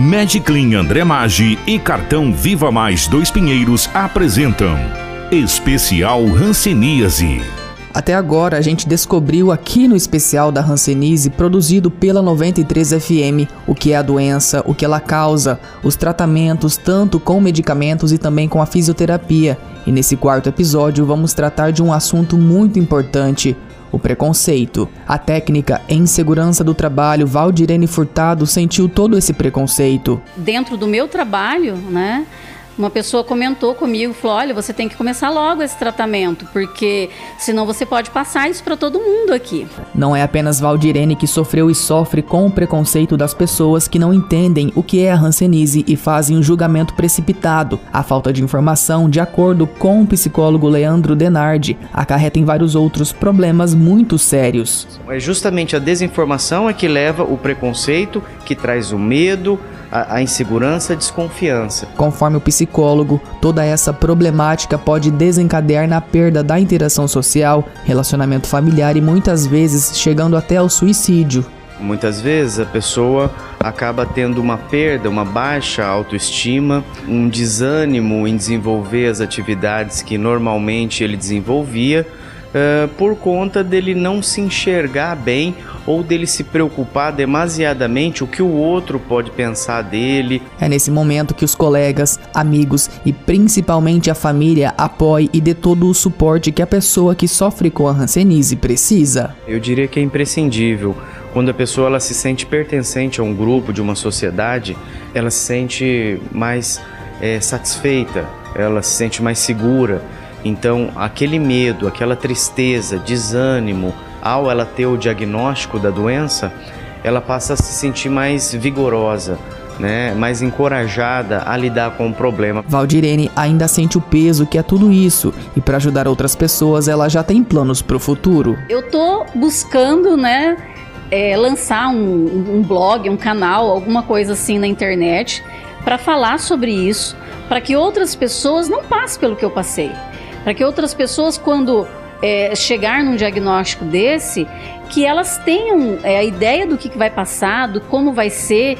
Mediclin André Maggi e Cartão Viva Mais Dois Pinheiros apresentam Especial Hanseníase. Até agora a gente descobriu aqui no especial da Hanseníase produzido pela 93 FM o que é a doença, o que ela causa, os tratamentos tanto com medicamentos e também com a fisioterapia. E nesse quarto episódio vamos tratar de um assunto muito importante, o preconceito. A técnica em segurança do trabalho, Valdirene Furtado, sentiu todo esse preconceito. Dentro do meu trabalho, né? Uma pessoa comentou comigo, falou: "Olha, você tem que começar logo esse tratamento, porque senão você pode passar isso para todo mundo aqui". Não é apenas Valdirene que sofreu e sofre com o preconceito das pessoas que não entendem o que é a Hanseníase e fazem um julgamento precipitado. A falta de informação, de acordo com o psicólogo Leandro Denardi, acarreta em vários outros problemas muito sérios. É justamente a desinformação é que leva o preconceito, que traz o medo, a, a insegurança, a desconfiança. Conforme o psicólogo, toda essa problemática pode desencadear na perda da interação social, relacionamento familiar e muitas vezes chegando até ao suicídio. Muitas vezes a pessoa acaba tendo uma perda, uma baixa autoestima, um desânimo em desenvolver as atividades que normalmente ele desenvolvia, uh, por conta dele não se enxergar bem ou dele se preocupar demasiadamente o que o outro pode pensar dele. É nesse momento que os colegas, amigos e principalmente a família apoiem e dê todo o suporte que a pessoa que sofre com a Hanseníase precisa. Eu diria que é imprescindível. Quando a pessoa ela se sente pertencente a um grupo, de uma sociedade, ela se sente mais é, satisfeita, ela se sente mais segura. Então, aquele medo, aquela tristeza, desânimo, ao ela ter o diagnóstico da doença, ela passa a se sentir mais vigorosa, né, mais encorajada a lidar com o problema. Valdirene ainda sente o peso que é tudo isso e para ajudar outras pessoas ela já tem planos para o futuro. Eu tô buscando, né, é, lançar um, um blog, um canal, alguma coisa assim na internet para falar sobre isso, para que outras pessoas não passem pelo que eu passei, para que outras pessoas quando é, chegar num diagnóstico desse, que elas tenham é, a ideia do que, que vai passar, do como vai ser,